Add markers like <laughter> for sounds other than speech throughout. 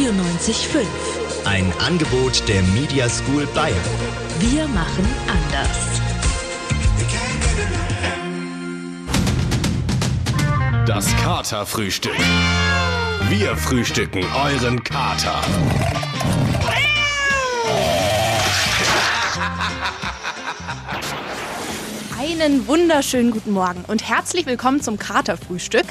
94.5. Ein Angebot der Media School Bayern. Wir machen anders. Das Katerfrühstück. Wir frühstücken euren Kater. Einen wunderschönen guten Morgen und herzlich willkommen zum Katerfrühstück.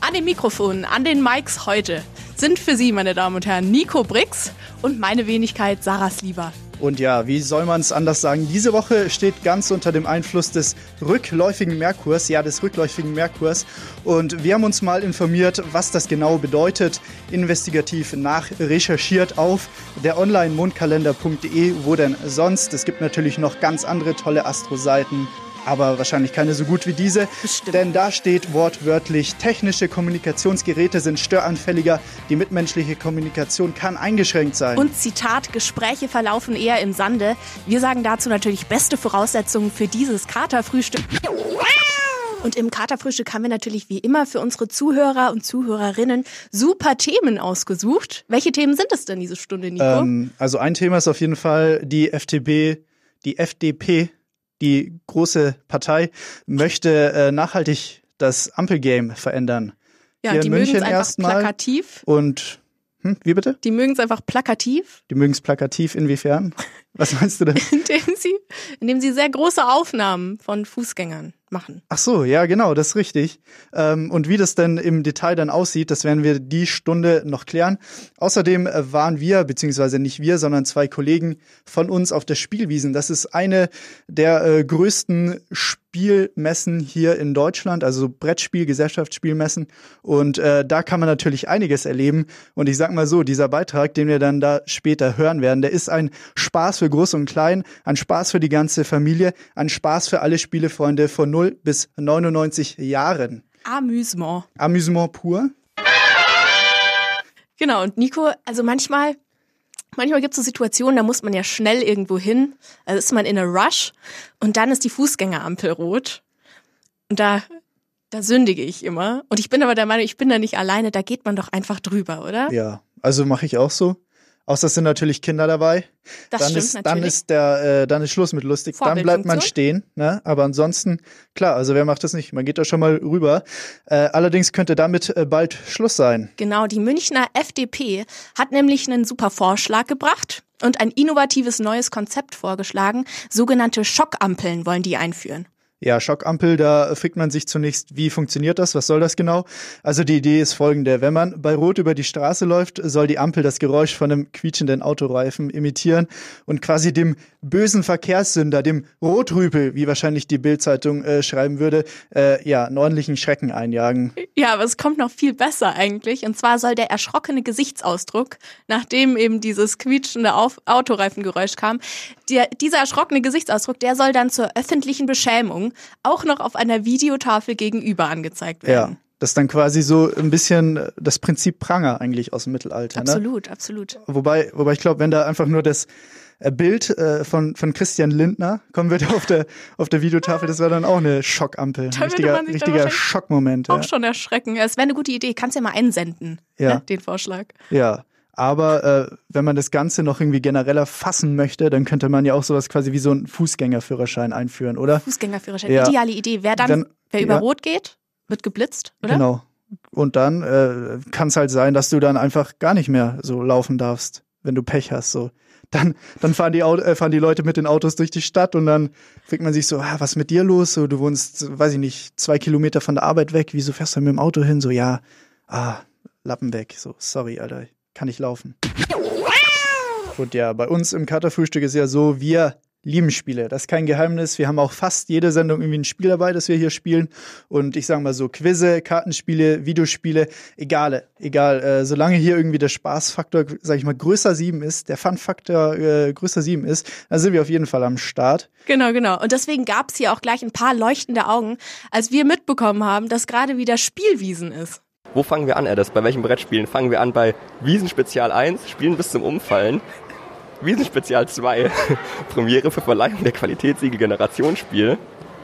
An den Mikrofonen, an den Mics heute sind für Sie, meine Damen und Herren, Nico Brix und meine Wenigkeit Sarah Slieber. Und ja, wie soll man es anders sagen? Diese Woche steht ganz unter dem Einfluss des rückläufigen Merkurs, ja, des rückläufigen Merkurs. Und wir haben uns mal informiert, was das genau bedeutet, investigativ nachrecherchiert auf der Online-Mondkalender.de, wo denn sonst. Es gibt natürlich noch ganz andere tolle Astro-Seiten aber wahrscheinlich keine so gut wie diese. Bestimmt. Denn da steht wortwörtlich, technische Kommunikationsgeräte sind störanfälliger, die mitmenschliche Kommunikation kann eingeschränkt sein. Und Zitat, Gespräche verlaufen eher im Sande. Wir sagen dazu natürlich beste Voraussetzungen für dieses Katerfrühstück. Und im Katerfrühstück haben wir natürlich wie immer für unsere Zuhörer und Zuhörerinnen super Themen ausgesucht. Welche Themen sind es denn diese Stunde, Nico? Ähm, also ein Thema ist auf jeden Fall die FDP, die FDP, die große Partei, möchte äh, nachhaltig das Ampelgame verändern. ja, hier die mögen es München einfach plakativ. Und hm, wie bitte? Die mögen es einfach plakativ, Die mögen es plakativ inwiefern? Was meinst du denn? <laughs> indem sie, indem sie sehr große Aufnahmen von Fußgängern machen. Ach so, ja, genau, das ist richtig. Ähm, und wie das denn im Detail dann aussieht, das werden wir die Stunde noch klären. Außerdem äh, waren wir, beziehungsweise nicht wir, sondern zwei Kollegen von uns auf der Spielwiesen. Das ist eine der äh, größten Spielmessen hier in Deutschland, also Brettspiel, Gesellschaftsspielmessen. Und äh, da kann man natürlich einiges erleben. Und ich sag mal so, dieser Beitrag, den wir dann da später hören werden, der ist ein Spaß für Groß und Klein, ein Spaß für die ganze Familie, ein Spaß für alle Spielefreunde von 0 bis 99 Jahren. Amüsement. Amüsement pur. Genau, und Nico, also manchmal, manchmal gibt es so Situationen, da muss man ja schnell irgendwo hin, also ist man in a rush und dann ist die Fußgängerampel rot. Und da, da sündige ich immer. Und ich bin aber der Meinung, ich bin da nicht alleine, da geht man doch einfach drüber, oder? Ja, also mache ich auch so. Außer es sind natürlich Kinder dabei. Das dann stimmt ist, dann natürlich. ist der, äh, dann ist Schluss mit lustig. Dann bleibt man stehen, ne? Aber ansonsten, klar, also wer macht das nicht? Man geht da schon mal rüber. Äh, allerdings könnte damit äh, bald Schluss sein. Genau, die Münchner FDP hat nämlich einen super Vorschlag gebracht und ein innovatives neues Konzept vorgeschlagen. Sogenannte Schockampeln wollen die einführen. Ja, Schockampel, da fragt man sich zunächst, wie funktioniert das? Was soll das genau? Also die Idee ist folgende. Wenn man bei Rot über die Straße läuft, soll die Ampel das Geräusch von einem quietschenden Autoreifen imitieren und quasi dem bösen Verkehrssünder, dem Rotrüpel, wie wahrscheinlich die Bildzeitung äh, schreiben würde, äh, ja, einen ordentlichen Schrecken einjagen. Ja, aber es kommt noch viel besser eigentlich. Und zwar soll der erschrockene Gesichtsausdruck, nachdem eben dieses quietschende Auf Autoreifengeräusch kam, der, dieser erschrockene Gesichtsausdruck, der soll dann zur öffentlichen Beschämung auch noch auf einer Videotafel gegenüber angezeigt Ja. werden. Das ist dann quasi so ein bisschen äh, das Prinzip Pranger eigentlich aus dem Mittelalter. Ne? Absolut, absolut. Wobei, wobei ich glaube, wenn da einfach nur das äh, Bild äh, von, von Christian Lindner kommen würde <laughs> auf der, auf der Videotafel, das wäre dann auch eine Schockampel. Ein Da richtiger, richtiger Schockmoment. Ja. Auch schon erschrecken. Es wäre eine gute Idee. Kannst ja mal einsenden, Ja. ne, den Vorschlag. ja. Aber äh, wenn man das Ganze noch irgendwie genereller fassen möchte, dann könnte man ja auch sowas quasi wie so einen Fußgängerführerschein einführen, oder? Fußgängerführerschein, Ja. ideale Idee. Wer dann, Dann- wer über ja. Rot geht, wird geblitzt, oder? Genau. Und dann äh, kann es halt sein, dass du dann einfach gar nicht mehr so laufen darfst, wenn du Pech hast. So. Dann, dann fahren, die Auto, äh, fahren die Leute mit den Autos durch die Stadt und dann fragt man sich so, ah, was ist mit dir los? So, du wohnst, weiß ich nicht, zwei Kilometer von der Arbeit weg. Wieso fährst du mit dem Auto hin? So, ja, ah, Lappen weg. So, sorry, Alter, kann ich laufen. Und ja, bei uns im Katerfrühstück ist ja so, wir lieben Spiele. Das ist kein Geheimnis. Wir haben auch fast jede Sendung irgendwie ein Spiel dabei, das wir hier spielen. Und ich sage mal so, Quizze, Kartenspiele, Videospiele, egale, egal. Äh, solange hier irgendwie der Spaßfaktor, sag ich mal, größer sieben ist, der Fun-Faktor äh, größer sieben ist, dann sind wir auf jeden Fall am Start. Genau, genau. Und deswegen gab es hier auch gleich ein paar leuchtende Augen, als wir mitbekommen haben, dass gerade wieder Spielwiesen ist. Wo fangen wir an, Edis? Bei welchen Brettspielen? Fangen wir an bei Wiesenspezial 1, Spielen bis zum Umfallen. Wiesenspezial 2, <laughs> Premiere für Verleihung der Qualitätssiegel Generationsspiel.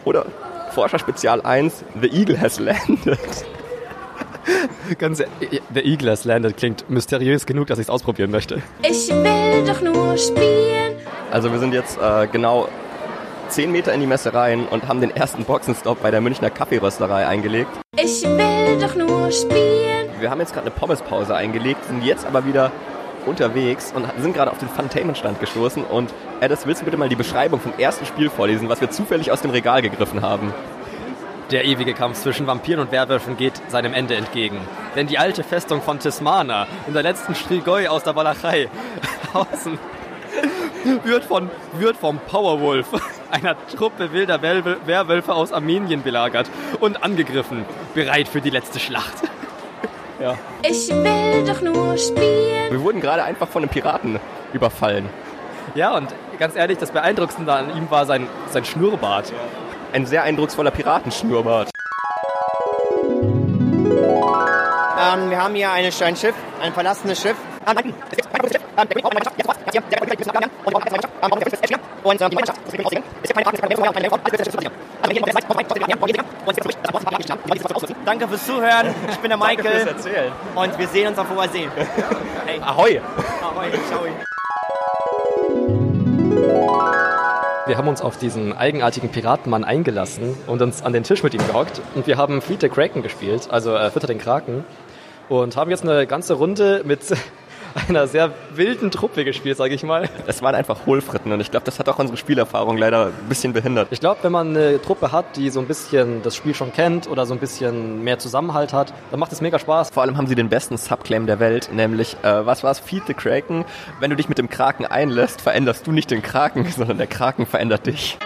Oder Forscher Spezial 1, The Eagle has landed. <laughs> Ganz, der Eagle has landed klingt mysteriös genug, dass ich es ausprobieren möchte. Ich will doch nur spielen. Also wir sind jetzt äh, genau 10 Meter in die Messe rein und haben den ersten Boxenstopp bei der Münchner Kaffeerösterei eingelegt. Ich will doch nur spielen. Wir haben jetzt gerade eine Pommespause eingelegt, sind jetzt aber wieder unterwegs und sind gerade auf den Funtainment-Stand gestoßen. Und Addis, willst du bitte mal die Beschreibung vom ersten Spiel vorlesen, was wir zufällig aus dem Regal gegriffen haben? Der ewige Kampf zwischen Vampiren und Werwölfen geht seinem Ende entgegen. Denn die alte Festung von Tismana in der letzten Strigoi aus der Walachei <laughs> außen <laughs> wird, von, wird vom Powerwolf, <laughs> einer Truppe wilder Werwöl- Werwölfe aus Armenien belagert und angegriffen, bereit für die letzte Schlacht. <laughs> Ich will doch nur spielen. Wir wurden gerade einfach von einem Piraten überfallen. Ja, und ganz ehrlich, das Beeindruckendste an ihm war sein, sein Schnurrbart. Ein sehr eindrucksvoller Piratenschnurrbart. Ähm, wir haben hier ein, ein Schiff, ein verlassenes Schiff. Danke fürs Zuhören. Ich bin der Michael erzählen. und wir sehen uns auf Wiedersehen. Ahoi! Ahoi, ciao. Wir haben uns auf diesen eigenartigen Piratenmann eingelassen und uns an den Tisch mit ihm gehockt. Und wir haben Fleet the Kraken gespielt, also äh, Fütter den Kraken. Und haben jetzt eine ganze Runde mit einer sehr wilden Truppe gespielt, sage ich mal. Es waren einfach Hohlfritten und ich glaube, das hat auch unsere Spielerfahrung leider ein bisschen behindert. Ich glaube, wenn man eine Truppe hat, die so ein bisschen das Spiel schon kennt oder so ein bisschen mehr Zusammenhalt hat, dann macht es mega Spaß. Vor allem haben sie den besten Subclaim der Welt, nämlich, äh, was war's? Feed the Kraken. Wenn du dich mit dem Kraken einlässt, veränderst du nicht den Kraken, <laughs> sondern der Kraken verändert dich.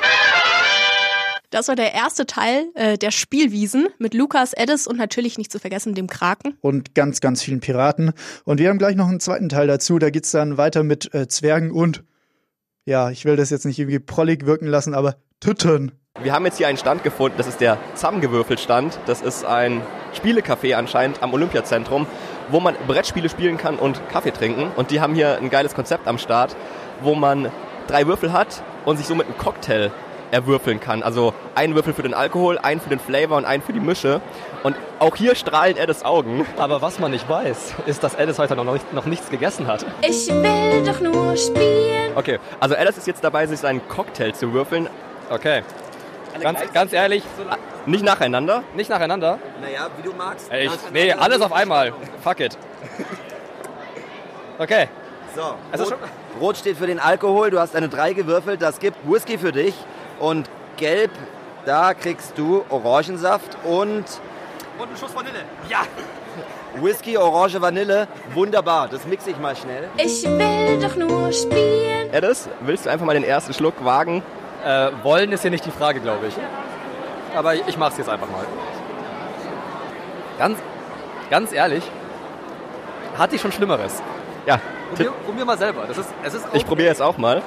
Das war der erste Teil äh, der Spielwiesen mit Lukas, Eddis und natürlich nicht zu vergessen dem Kraken. und ganz, ganz vielen Piraten. Und wir haben gleich noch einen zweiten Teil dazu. Da geht's dann weiter mit äh, Zwergen und, ja, ich will das jetzt nicht irgendwie prollig wirken lassen, aber Tütten. Wir haben jetzt hier einen Stand gefunden, das ist der Zusammengewürfelstand. Das ist ein Spielecafé anscheinend am Olympiazentrum, wo man Brettspiele spielen kann und Kaffee trinken. Und die haben hier ein geiles Konzept am Start, wo man drei Würfel hat und sich somit einen Cocktail erwürfeln kann. Also einen Würfel für den Alkohol, einen für den Flavor und einen für die Mische. Und auch hier strahlen er das Augen. Aber was man nicht weiß, ist, dass Alice heute noch, nicht, noch nichts gegessen hat. Ich will doch nur spielen. Okay, also Alice ist jetzt dabei, sich seinen Cocktail zu würfeln. Okay. Ganz, ganz ehrlich, Nicht nacheinander. nicht nacheinander. Naja, wie du magst. Ich, nee, alles auf einmal. Fuck it. Okay. So, Also Rot, Rot steht für den Alkohol, du hast eine 3 gewürfelt, das gibt Whisky für dich. Und Gelb, da kriegst du Orangensaft und Und ein Schuss Vanille. Ja. Whisky, Orange, Vanille. Wunderbar, das mixe ich mal schnell. Ich will doch nur spielen. Alice, willst du einfach mal den ersten Schluck wagen? Äh, wollen ist hier nicht die Frage, glaube ich. Aber ich mach's jetzt einfach mal. Ganz, ganz ehrlich, hatte ich schon Schlimmeres. Ja, Probier, probier mal selber. Das ist, es ist ich probiere jetzt auch mal.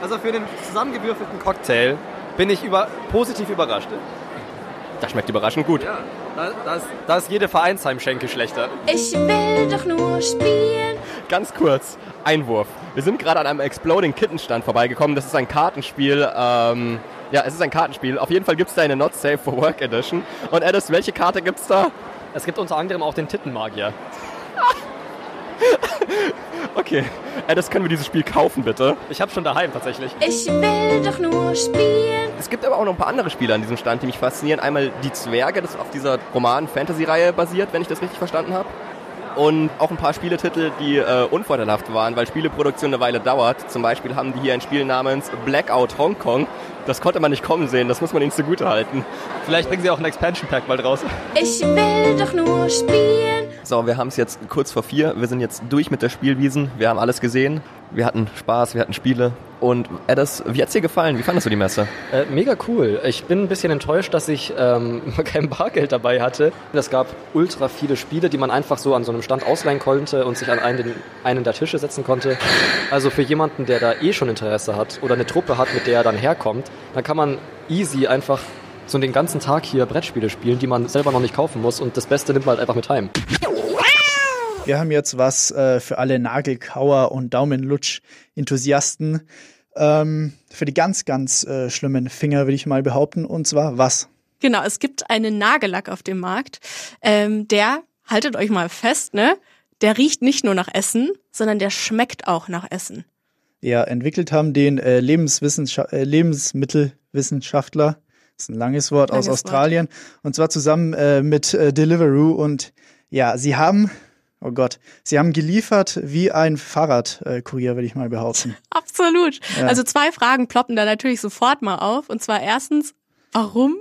Also für den zusammengewürfelten Cocktail bin ich über, positiv überrascht. Das schmeckt überraschend gut. Ja, da, da, ist, da ist jede Vereinsheimschenke schlechter. Ich will doch nur spielen. Ganz kurz, Einwurf. Wir sind gerade an einem Exploding Kitten Stand vorbeigekommen. Das ist ein Kartenspiel. Ähm, ja, es ist ein Kartenspiel. Auf jeden Fall gibt es da eine Not Safe for Work Edition. Und Alice, welche Karte gibt's da? Es gibt unter anderem auch den Tittenmagier. <laughs> Okay, Alice, können wir dieses Spiel kaufen, bitte? Ich habe schon daheim tatsächlich. Ich will doch nur spielen. Es gibt aber auch noch ein paar andere Spiele an diesem Stand, die mich faszinieren. Einmal Die Zwerge, das auf dieser Roman-Fantasy-Reihe basiert, wenn ich das richtig verstanden habe. Und auch ein paar Spieletitel, die äh, unvorteilhaft waren, weil Spieleproduktion eine Weile dauert. Zum Beispiel haben die hier ein Spiel namens Blackout Hong Kong. Das konnte man nicht kommen sehen, das muss man ihnen zugute halten. Vielleicht bringen sie auch ein Expansion Pack bald raus. Ich will doch nur spielen. So, wir haben es jetzt kurz vor vier. Wir sind jetzt durch mit der Spielwiesen. Wir haben alles gesehen. Wir hatten Spaß, wir hatten Spiele. Und Addis, wie hat's dir gefallen? Wie fandest du die Messe? Äh, mega cool. Ich bin ein bisschen enttäuscht, dass ich ähm, <laughs> kein Bargeld dabei hatte. Es gab ultra viele Spiele, die man einfach so an so einem Stand ausleihen konnte und sich an einen, einen der Tische setzen konnte. Also für jemanden, der da eh schon Interesse hat oder eine Truppe hat, mit der er dann herkommt, dann kann man easy einfach so den ganzen Tag hier Brettspiele spielen, die man selber noch nicht kaufen muss und das Beste nimmt man halt einfach mit heim. Wir haben jetzt was äh, für alle Nagelkauer und Daumenlutsch-Enthusiasten. Ähm, für die ganz, ganz äh, schlimmen Finger, würde ich mal behaupten. Und zwar was? Genau, es gibt einen Nagellack auf dem Markt, ähm, der haltet euch mal fest, ne? Der riecht nicht nur nach Essen, sondern der schmeckt auch nach Essen. Ja, entwickelt haben den äh, Lebenswissenscha äh, Lebensmittelwissenschaftler, das ist ein langes Wort, aus Langes Wort. Australien. Und zwar zusammen äh, mit äh, Deliveroo. Und ja, sie haben, oh Gott, sie haben geliefert wie ein Fahrradkurier, würde ich mal behaupten. <laughs> Absolut. Ja. Also zwei Fragen ploppen da natürlich sofort mal auf. Und zwar erstens, warum?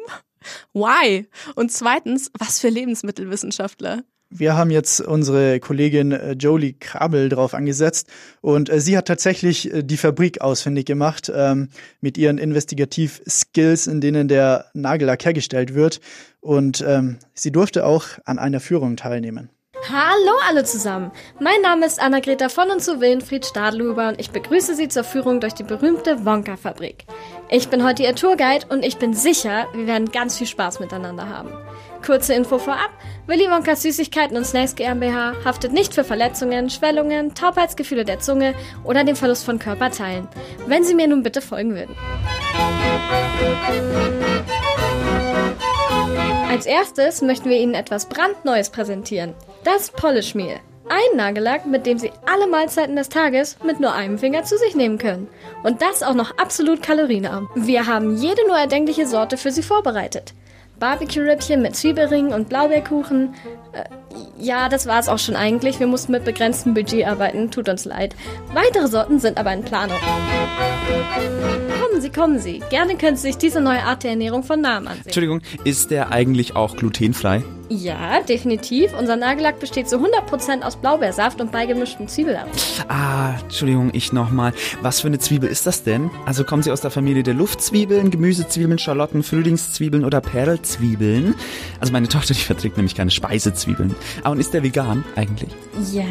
Why? Und zweitens, was für Lebensmittelwissenschaftler? Wir haben jetzt unsere Kollegin äh, Jolie Krabel drauf angesetzt und äh, sie hat tatsächlich äh, die Fabrik ausfindig gemacht ähm, mit ihren Investigativ-Skills, in denen der Nagellack hergestellt wird. Und ähm, sie durfte auch an einer Führung teilnehmen. Hallo alle zusammen. Mein Name ist Anna-Greta von und zu Willenfried Stadluber und ich begrüße Sie zur Führung durch die berühmte Wonka-Fabrik. Ich bin heute Ihr Tourguide und ich bin sicher, wir werden ganz viel Spaß miteinander haben. Kurze Info vorab. Willy Wonkas Süßigkeiten und Snacks GmbH haftet nicht für Verletzungen, Schwellungen, Taubheitsgefühle der Zunge oder den Verlust von Körperteilen. Wenn Sie mir nun bitte folgen würden. Als erstes möchten wir Ihnen etwas brandneues präsentieren. Das Polish-Mehl. Ein Nagellack, mit dem Sie alle Mahlzeiten des Tages mit nur einem Finger zu sich nehmen können. Und das auch noch absolut kalorienarm. Wir haben jede nur erdenkliche Sorte für Sie vorbereitet. Barbecue-Rippchen mit Zwiebelringen und Blaubeerkuchen. Äh, ja, das war's auch schon eigentlich. Wir mussten mit begrenztem Budget arbeiten. Tut uns leid. Weitere Sorten sind aber in Planung. Kommen Sie, kommen Sie. Gerne können Sie sich diese neue Art der Ernährung von Namen ansehen. Entschuldigung, ist der eigentlich auch glutenfrei? Ja, definitiv. Unser Nagellack besteht zu 100% aus Blaubeersaft und beigemischtem Zwiebelapfel. Ah, Entschuldigung, ich nochmal. Was für eine Zwiebel ist das denn? Also kommen Sie aus der Familie der Luftzwiebeln, Gemüsezwiebeln, Schalotten, Frühlingszwiebeln oder Perlzwiebeln? Also meine <laughs> Tochter, die verträgt nämlich keine Speisezwiebeln. Ah, und ist der vegan eigentlich? Ja,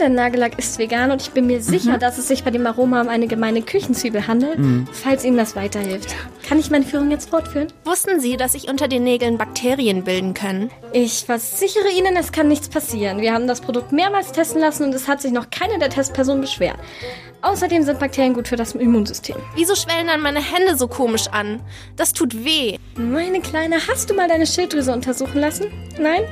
der Nagellack ist vegan und ich bin mir sicher, Mhm. dass es sich bei dem Aroma um eine gemeine Küchenzwiebel handelt, falls Ihnen das weiterhilft. Kann ich meine Führung jetzt fortführen? Wussten Sie, dass sich unter den Nägeln Bakterien bilden können? Ich versichere Ihnen, es kann nichts passieren. Wir haben das Produkt mehrmals testen lassen und es hat sich noch keine der Testpersonen beschwert. Außerdem sind Bakterien gut für das Immunsystem. Wieso schwellen dann meine Hände so komisch an? Das tut weh. Meine Kleine, hast du mal deine Schilddrüse untersuchen lassen? Nein?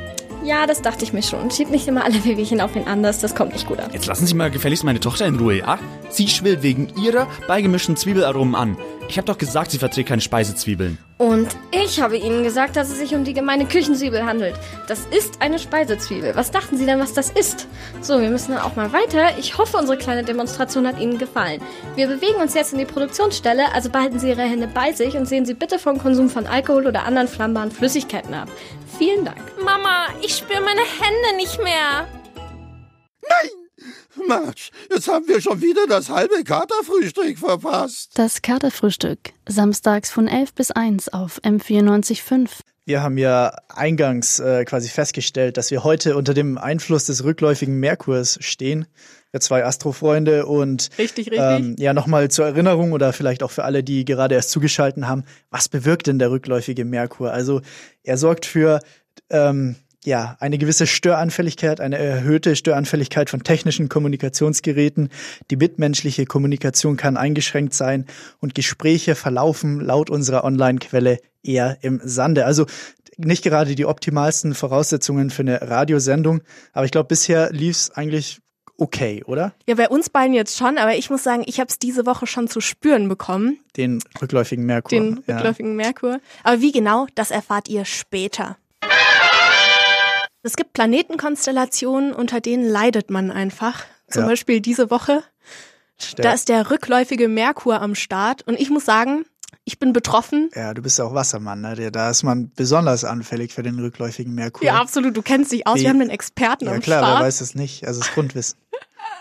Ja, das dachte ich mir schon. Schieb nicht immer alle Wehwehchen auf den anders, das kommt nicht gut an. Jetzt lassen Sie mal gefälligst meine Tochter in Ruhe, ja? Sie schwillt wegen ihrer beigemischten Zwiebelaromen an. Ich habe doch gesagt, sie verträgt keine Speisezwiebeln. Und ich habe Ihnen gesagt, dass es sich um die gemeine Küchenzwiebel handelt. Das ist eine Speisezwiebel. Was dachten Sie denn, was das ist? So, wir müssen dann auch mal weiter. Ich hoffe, unsere kleine Demonstration hat Ihnen gefallen. Wir bewegen uns jetzt in die Produktionsstelle, also behalten Sie Ihre Hände bei sich und sehen Sie bitte vom Konsum von Alkohol oder anderen flammbaren Flüssigkeiten ab. Vielen Dank. Mama, ich spüre meine Hände nicht mehr. Marsch, jetzt haben wir schon wieder das halbe Katerfrühstück verpasst. Das Katerfrühstück. Samstags von 11 bis 1 auf M94.5. Wir haben ja eingangs äh, quasi festgestellt, dass wir heute unter dem Einfluss des rückläufigen Merkurs stehen. Wir zwei Astrofreunde und Richtig, richtig. ähm, ja nochmal zur Erinnerung oder vielleicht auch für alle, die gerade erst zugeschalten haben, was bewirkt denn der rückläufige Merkur? Also er sorgt für ähm, ja, eine gewisse Störanfälligkeit, eine erhöhte Störanfälligkeit von technischen Kommunikationsgeräten. Die mitmenschliche Kommunikation kann eingeschränkt sein und Gespräche verlaufen laut unserer Online-Quelle eher im Sande. Also nicht gerade die optimalsten Voraussetzungen für eine Radiosendung, aber ich glaube, bisher lief es eigentlich okay, oder? Ja, bei uns beiden jetzt schon, aber ich muss sagen, ich habe es diese Woche schon zu spüren bekommen, Den rückläufigen Merkur. den ja. rückläufigen Merkur. Aber wie genau, das erfahrt ihr später. Es gibt Planetenkonstellationen, unter denen leidet man einfach. Zum Ja. Beispiel diese Woche. Da ist der rückläufige Merkur am Start. Und ich muss sagen, ich bin betroffen. Ja, du bist ja auch Wassermann, ne? Da ist man besonders anfällig für den rückläufigen Merkur. Ja, absolut. Du kennst dich aus. Wie- Wir haben einen Experten Ja am klar, Start. wer weiß es nicht? Also das Grundwissen. <laughs>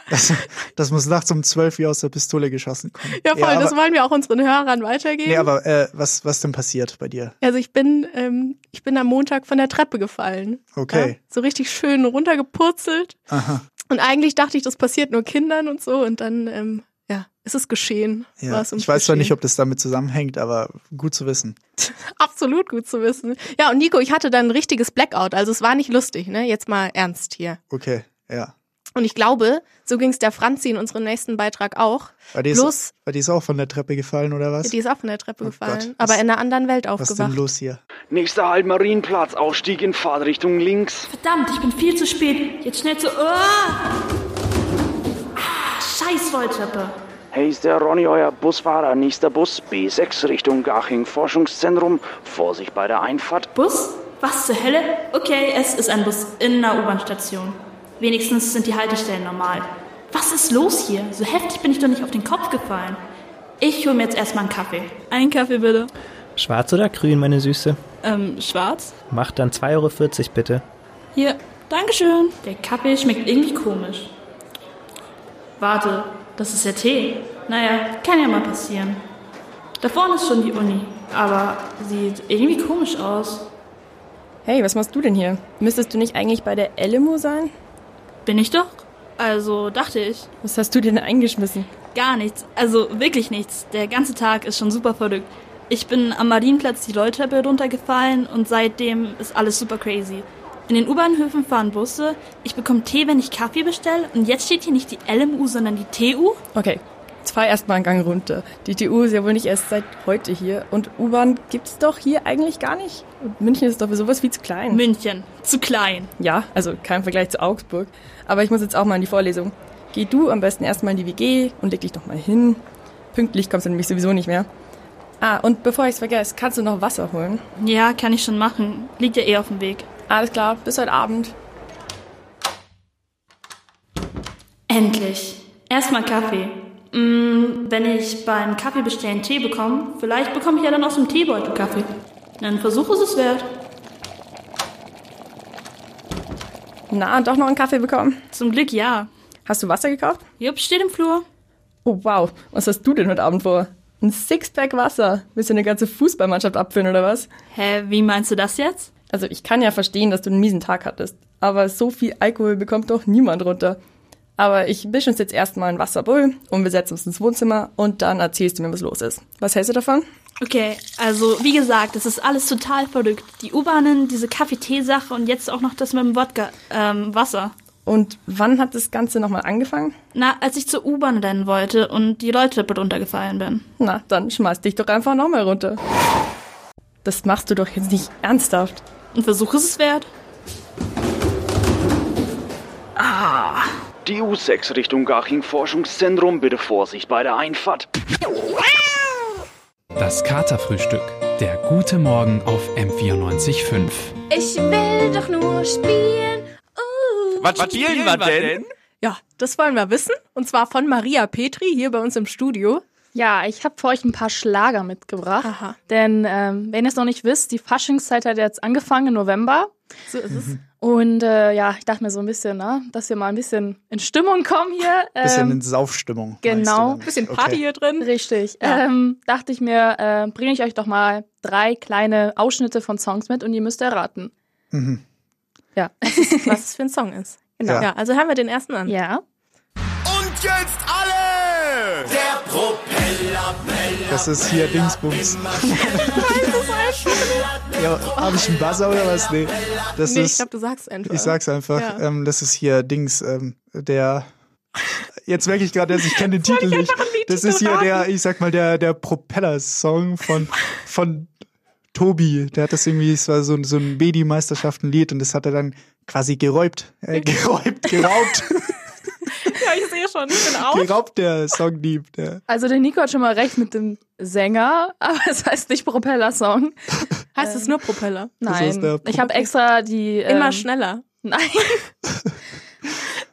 Das, das muss nachts um zwölf wie aus der Pistole geschossen kommen. Ja, voll. aber, das wollen wir auch unseren Hörern weitergeben. Nee, aber äh, was, was denn passiert bei dir? Also ich bin, ähm, ich bin am Montag von der Treppe gefallen. Okay. Ja, so richtig schön runtergepurzelt. Aha. Und eigentlich dachte ich, das passiert nur Kindern und so. Und dann, ähm, ja, ist es geschehen. Ja. Ich weiß zwar Geschehen. nicht, ob das damit zusammenhängt, aber gut zu wissen. <laughs> Absolut gut zu wissen. Ja, und Nico, ich hatte dann ein richtiges Blackout. Also es war nicht lustig, ne? Jetzt mal ernst hier. Okay, ja. Und ich glaube, so ging es der Franzi in unserem nächsten Beitrag auch. Weil die, ist, Bloß, weil die ist auch von der Treppe gefallen, oder was? die ist auch von der Treppe Oh gefallen, Gott, aber was- in einer anderen Welt was ist denn aufgewacht. los hier? Nächster Halt Marienplatz, Ausstieg in Fahrtrichtung links. Verdammt, ich bin viel zu spät. Jetzt schnell zu. Ah! Ah, scheiß Rolltreppe. Hey, ist der Ronny, euer Busfahrer. Nächster Bus, B6 Richtung Garching Forschungszentrum. Vorsicht bei der Einfahrt. Bus? Was zur Hölle? Okay, es ist ein Bus in einer U-Bahn-Station. Wenigstens sind die Haltestellen normal. Was ist los hier? So heftig bin ich doch nicht auf den Kopf gefallen. Ich hole mir jetzt erstmal einen Kaffee. Einen Kaffee bitte. Schwarz oder grün, meine Süße? Ähm, schwarz? Macht dann 2,40 Euro bitte. Hier, Dankeschön. Der Kaffee schmeckt irgendwie komisch. Warte, das ist der Tee. Naja, kann ja mal passieren. Da vorne ist schon die Uni, aber sieht irgendwie komisch aus. Hey, was machst du denn hier? Müsstest du nicht eigentlich bei der LMU sein? Bin ich doch? Also, dachte ich. Was hast du denn eingeschmissen? Gar nichts. Also, wirklich nichts. Der ganze Tag ist schon super verrückt. Ich bin am Marienplatz die Rolltreppe runtergefallen und seitdem ist alles super crazy. In den U-Bahnhöfen fahren Busse, ich bekomme Tee, wenn ich Kaffee bestelle und jetzt steht hier nicht die LMU, sondern die TU. Okay, jetzt fahr erstmal einen Gang runter. Die TU ist ja wohl nicht erst seit heute hier und U-Bahn gibt's doch hier eigentlich gar nicht. Und München ist doch für sowas viel zu klein. München, zu klein. Ja, also kein Vergleich zu Augsburg. Aber ich muss jetzt auch mal in die Vorlesung. Geh du am besten erstmal in die WG und leg dich doch mal hin. Pünktlich kommst du nämlich sowieso nicht mehr. Ah, und bevor ich's vergesse, kannst du noch Wasser holen? Ja, kann ich schon machen. Liegt ja eh auf dem Weg. Alles klar, bis heute Abend. Endlich. Erstmal Kaffee. Mm, wenn ich beim Kaffee bestellen Tee bekomme, vielleicht bekomme ich ja dann aus dem Teebeutel Kaffee. Ein Versuch ist es wert. Na, doch noch einen Kaffee bekommen? Zum Glück ja. Hast du Wasser gekauft? Jupp, steht im Flur. Oh wow, was hast du denn heute Abend vor? Ein Sixpack Wasser. Willst du eine ganze Fußballmannschaft abfüllen oder was? Hä, wie meinst du das jetzt? Also ich kann ja verstehen, dass du einen miesen Tag hattest. Aber so viel Alkohol bekommt doch niemand runter. Aber ich mische uns jetzt erstmal ein Wasserbull und wir setzen uns ins Wohnzimmer und dann erzählst du mir, was los ist. Was hältst du davon? Okay, also wie gesagt, es ist alles total verrückt. Die U-Bahnen, diese Kaffee-Tee-Sache und jetzt auch noch das mit dem Wodka, ähm, Wasser. Und wann hat das Ganze nochmal angefangen? Na, als ich zur U-Bahn rennen wollte und die Rolltreppe runtergefallen bin. Na, dann schmeiß dich doch einfach nochmal runter. Das machst du doch jetzt nicht ernsthaft. Ein Versuch ist es wert. Ah. Die U6 Richtung Garching Forschungszentrum. Bitte Vorsicht bei der Einfahrt. Das Katerfrühstück. Der gute Morgen auf M94.5. Ich will doch nur spielen. Uh. Was, spielen wir denn? Ja, das wollen wir wissen. Und zwar von Maria Petri hier bei uns im Studio. Ja, ich habe für euch ein paar Schlager mitgebracht. Aha. Denn ähm, wenn ihr es noch nicht wisst, die Faschingszeit hat jetzt angefangen im November. So ist es. <laughs> Und äh, ja, ich dachte mir so ein bisschen, ne, dass wir mal ein bisschen in Stimmung kommen hier. <laughs> Bisschen Ähm, in Saufstimmung. Genau. Bisschen? Party Okay. hier drin. Richtig. Ja. Ähm, dachte ich mir, äh, bringe ich euch doch mal drei kleine Ausschnitte von Songs mit und ihr müsst erraten. Mhm. Ja. Was es für ein Song ist. Genau. Ja, also hören wir den ersten an. Ja. Und jetzt alle! Der Propellerbeller. Das ist hier Dingsbums. <laughs> ja, habe ich einen Buzzer oder was? Nee. Das nee, ich ist, glaube, du sagst einfach. ich sag's einfach. Ja. Ähm, das ist hier Dings, ähm, der. Jetzt merke ich gerade, dass ich kenne den <laughs> Titel nicht. Das ist hier der, ich sag mal, der, der Propeller-Song von, von Tobi. Der hat das irgendwie, es war so, so ein Bedi-Meisterschaften-Lied und das hat er dann quasi geräubt. Äh, <laughs> geräubt, geraubt. <laughs> ich sehe schon, ich bin out. geraubt, der Songdieb. Der. Also der Nico hat schon mal recht mit dem Sänger, aber es heißt nicht Propeller-Song. <laughs> Heißt es nur Propeller? Das der Nein, ich habe extra die... Immer ähm, schneller. Nein. <laughs>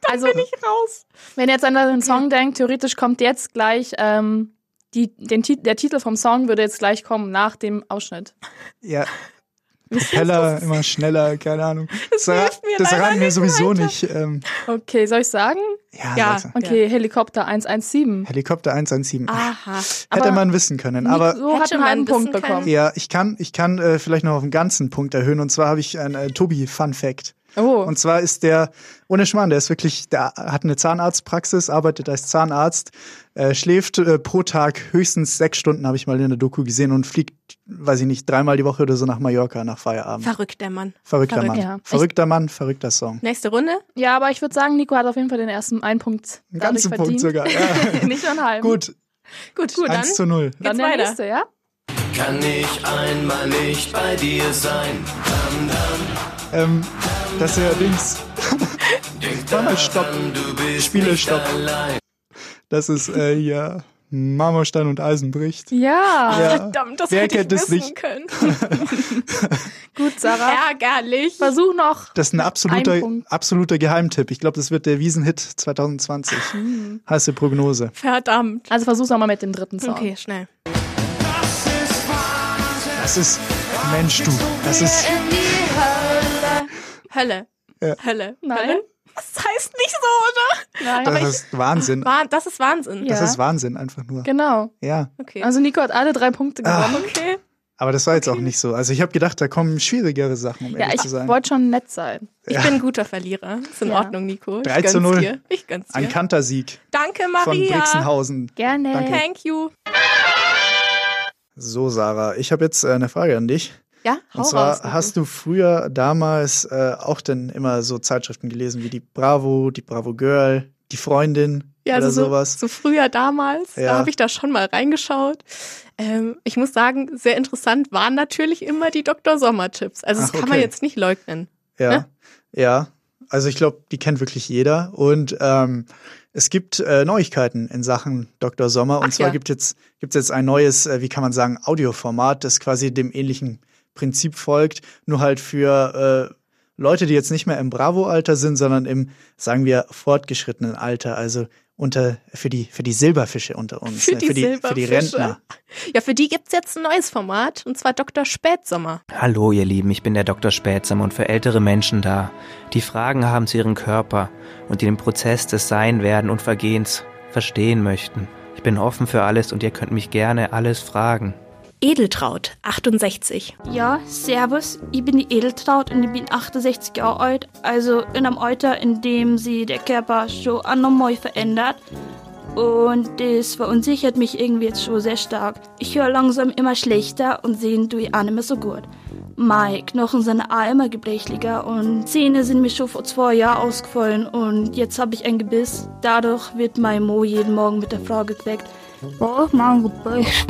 also, Bin ich raus. wenn ihr jetzt an den Song denkt, theoretisch kommt jetzt gleich... Ähm, die, den, der Titel vom Song würde jetzt gleich kommen nach dem Ausschnitt. Ja. <laughs> Propeller, immer schneller, keine Ahnung. Das, hilft mir das raten wir sowieso nicht. Ähm, Okay, soll ich sagen? Ja, sag's mal. Okay, Helikopter 117. Helikopter 117. Aha. Hätte Aber man wissen können. Aber Nico hat einen halben Punkt bekommen. ja, ich kann, ich kann äh, vielleicht noch auf einen ganzen Punkt erhöhen. Und zwar habe ich einen äh, Tobi-Fun-Fact. Oh. Und zwar ist der, ohne Schmarrn, der ist wirklich, der hat eine Zahnarztpraxis, arbeitet als Zahnarzt, äh, schläft äh, pro Tag höchstens sechs Stunden, habe ich mal in der Doku gesehen, und fliegt weiß ich nicht, dreimal die Woche oder so nach Mallorca, nach Feierabend. Verrückt, der Mann. Verrückter Verrückt. Mann. Ja. Verrückter Mann, verrückter Song. Nächste Runde. Ja, aber ich würde sagen, Nico hat auf jeden Fall den ersten einen Punkt. Einen ganzen verdient. Punkt sogar. Ja. <laughs> Nicht nur einen halben. Gut, Gut, gut, dann 1 zu 0. Dann der weiter. nächste, ja? Kann ich einmal nicht bei dir sein? Dann, dann, Ähm, das ist ja Dings. Mach mal Stopp. du bist Spiele Stopp. Das ist äh, hier Marmorstein und Eisen bricht. Ja. Ja. Verdammt, das Wer hätte ich wissen nicht? können. <laughs> Gut, Sarah. Ärgerlich. Versuch noch. Das ist ein absoluter, Ein absoluter Geheimtipp. Ich glaube, das wird der Wiesenhit 2020. Heiße Prognose. Verdammt. Also versuch's nochmal mit dem dritten Song. Okay, schnell. Das ist, Mensch du, das ist, Hölle. Ja. Hölle. Nein. Hölle? Das heißt nicht so, oder? Nein. Das ich, ist Wahnsinn. Wah- das ist Wahnsinn. Das Ja. ist Wahnsinn einfach nur. Genau. Ja, Okay. Also Nico hat alle drei Punkte Ah. gewonnen. okay. aber das war jetzt auch nicht so. Also ich habe gedacht, da kommen schwierigere Sachen, um Ja, ehrlich ich zu sein. wollte schon nett sein. Ich bin ein guter Verlierer. Ist in Ja. Ordnung, Nico. Ich 3 zu gönn's 0. dir. Ich gönn's dir. Ein Kantersieg Danke, von Maria. Brixenhausen. Gerne. Danke. Thank you. So, Sarah, ich habe jetzt äh, eine Frage an dich. Ja, hau Und zwar raus. Hast du früher damals äh, auch denn immer so Zeitschriften gelesen wie die Bravo, die Bravo Girl, die Freundin ja, oder also sowas? so, so früher damals, Ja. da habe ich da schon mal reingeschaut. Ähm, ich muss sagen, sehr interessant waren natürlich immer die Dr. Sommer-Tipps. Also das Ach, kann man okay. jetzt nicht leugnen. Ja, Ne? ja. Also ich glaube, die kennt wirklich jeder. Und ähm, es gibt äh, Neuigkeiten in Sachen Dr. Sommer. Und Ach zwar ja. gibt jetzt gibt's jetzt ein neues, äh, wie kann man sagen, Audioformat, das quasi dem ähnlichen Prinzip folgt, nur halt für äh, Leute, die jetzt nicht mehr im Bravo-Alter sind, sondern im, sagen wir, fortgeschrittenen Alter. Also unter für die für die Silberfische unter uns, Für ne? die für die, für die. Rentner. Ja, für die gibt's jetzt ein neues Format und zwar Dr. Spätsommer. Hallo ihr Lieben, ich bin der Dr. Spätsam und für ältere Menschen da, die Fragen haben zu ihrem Körper und die den Prozess des Seinwerden und Vergehens verstehen möchten. Ich bin offen für alles und ihr könnt mich gerne alles fragen. Edeltraut, 68. Ja, servus, ich bin die Edeltraut und ich bin 68 Jahre alt, also in einem Alter, in dem sich der Körper schon anormal verändert. Und das verunsichert mich irgendwie jetzt schon sehr stark. Ich höre langsam immer schlechter und sehen tue ich auch nicht mehr so gut. Meine Knochen sind auch immer gebrechlicher und Zähne sind mir schon vor zwei Jahren ausgefallen und jetzt habe ich ein Gebiss. Dadurch wird mein Mo jeden Morgen mit der Frage geweckt, wo ist mein Gebiss?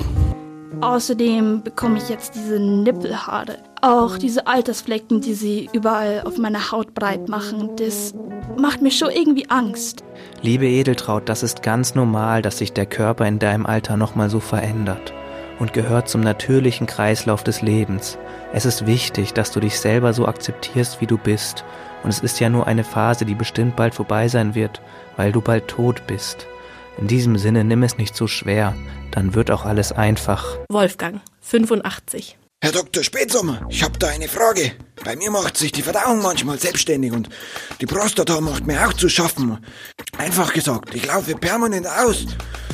Außerdem bekomme ich jetzt diese Nippelhaare. Auch diese Altersflecken, die sie überall auf meiner Haut breit machen, das macht mir schon irgendwie Angst. Liebe Edeltraut, das ist ganz normal, dass sich der Körper in deinem Alter nochmal so verändert und gehört zum natürlichen Kreislauf des Lebens. Es ist wichtig, dass du dich selber so akzeptierst, wie du bist. Und es ist ja nur eine Phase, die bestimmt bald vorbei sein wird, weil du bald tot bist. In diesem Sinne nimm es nicht so schwer, dann wird auch alles einfach. Wolfgang, 85. Herr Dr. Spätsommer, ich habe da eine Frage. Bei mir macht sich die Verdauung manchmal selbstständig und die Prostata macht mir auch zu schaffen. Einfach gesagt, ich laufe permanent aus.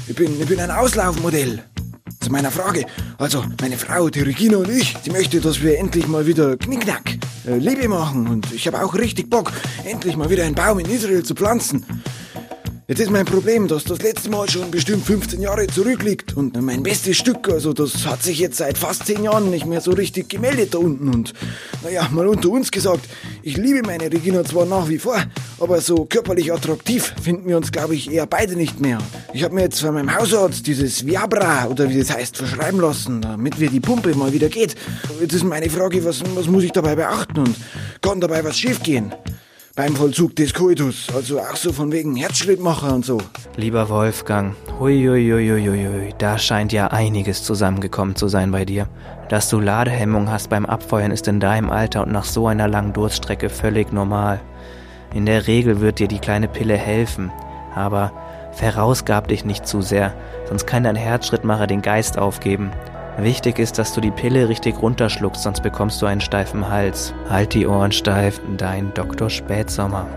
Ich bin, ich bin ein Auslaufmodell. Zu meiner Frage. Also, meine Frau, die Regina und ich, sie möchte, dass wir endlich mal wieder Knickknack, äh, Liebe machen. Und ich habe auch richtig Bock, endlich mal wieder einen Baum in Israel zu pflanzen. Jetzt ist mein Problem, dass das letzte Mal schon bestimmt 15 Jahre zurückliegt. Und mein bestes Stück, also das hat sich jetzt seit fast 10 Jahren nicht mehr so richtig gemeldet da unten. Und naja, mal unter uns gesagt, ich liebe meine Regina zwar nach wie vor, aber so körperlich attraktiv finden wir uns, glaube ich, eher beide nicht mehr. Ich habe mir jetzt von meinem Hausarzt dieses Viabra oder wie das heißt verschreiben lassen, damit mir die Pumpe mal wieder geht. Jetzt ist meine Frage, was, was muss ich dabei beachten und kann dabei was schiefgehen? Beim Vollzug des Koitus, also auch so von wegen Herzschrittmacher und so. Lieber Wolfgang, huiuiuiuiui, da scheint ja einiges zusammengekommen zu sein bei dir. Dass du Ladehemmung hast beim Abfeuern ist in deinem Alter und nach so einer langen Durststrecke völlig normal. In der Regel wird dir die kleine Pille helfen, aber verausgab dich nicht zu sehr, sonst kann dein Herzschrittmacher den Geist aufgeben. Wichtig ist, dass du die Pille richtig runterschluckst, sonst bekommst du einen steifen Hals. Halt die Ohren steif, dein Dr. Spätsommer.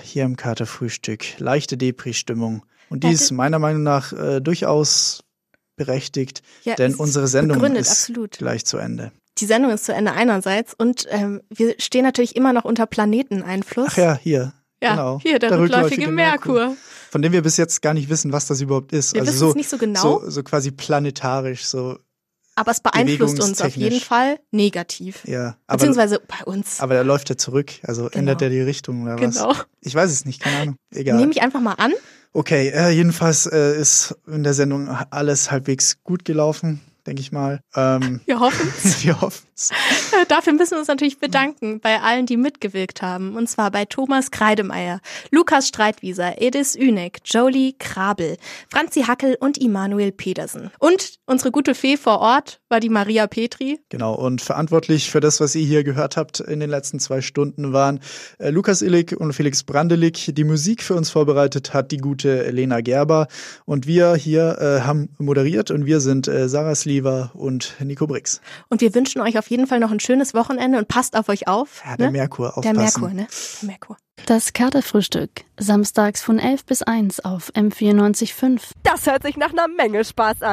Hier im Katerfrühstück. Leichte Depri-Stimmung. Und die Ja, ist meiner Meinung nach äh, durchaus berechtigt, Ja, denn unsere Sendung ist absolut. gleich zu Ende. Die Sendung ist zu Ende einerseits und ähm, wir stehen natürlich immer noch unter Planeteneinfluss. Ach ja, hier. Ja, genau. hier der, rückläufige, Merkur. Von dem wir bis jetzt gar nicht wissen, was das überhaupt ist. Wir also wissen so, es nicht so genau. So, so quasi planetarisch, so. Aber es beeinflusst uns auf jeden Fall negativ. Ja, aber, Beziehungsweise bei uns. aber da läuft er zurück. Also ändert er die Richtung oder was? Genau. Ich weiß es nicht, keine Ahnung. Egal. Nehme ich einfach mal an. Okay, äh, jedenfalls äh, ist in der Sendung alles halbwegs gut gelaufen, denke ich mal. Ähm, Wir hoffen <laughs> wir hoffen Äh, <laughs> Dafür müssen wir uns natürlich bedanken bei allen, die mitgewirkt haben. Und zwar bei Thomas Kreidemeier, Lukas Streitwieser, Edis Üneck, Jolie Krabel, Franzi Hackel und Immanuel Pedersen. Und unsere gute Fee vor Ort war die Maria Petri. Genau, und verantwortlich für das, was ihr hier gehört habt in den letzten zwei Stunden, waren äh, Lukas Illig und Felix Brandelig. Die Musik für uns vorbereitet hat die gute Lena Gerber. Und wir hier äh, haben moderiert und wir sind äh, Sarah Sliver und Nico Brix. Und wir wünschen euch auf jeden Fall noch ein schönes Wochenende und passt auf euch auf. Ja, der ne? Merkur, Der aufpassen. Merkur, ne? Der Merkur. Das Katerfrühstück. Samstags von 11 bis 1 auf M94.5. Das hört sich nach einer Menge Spaß an.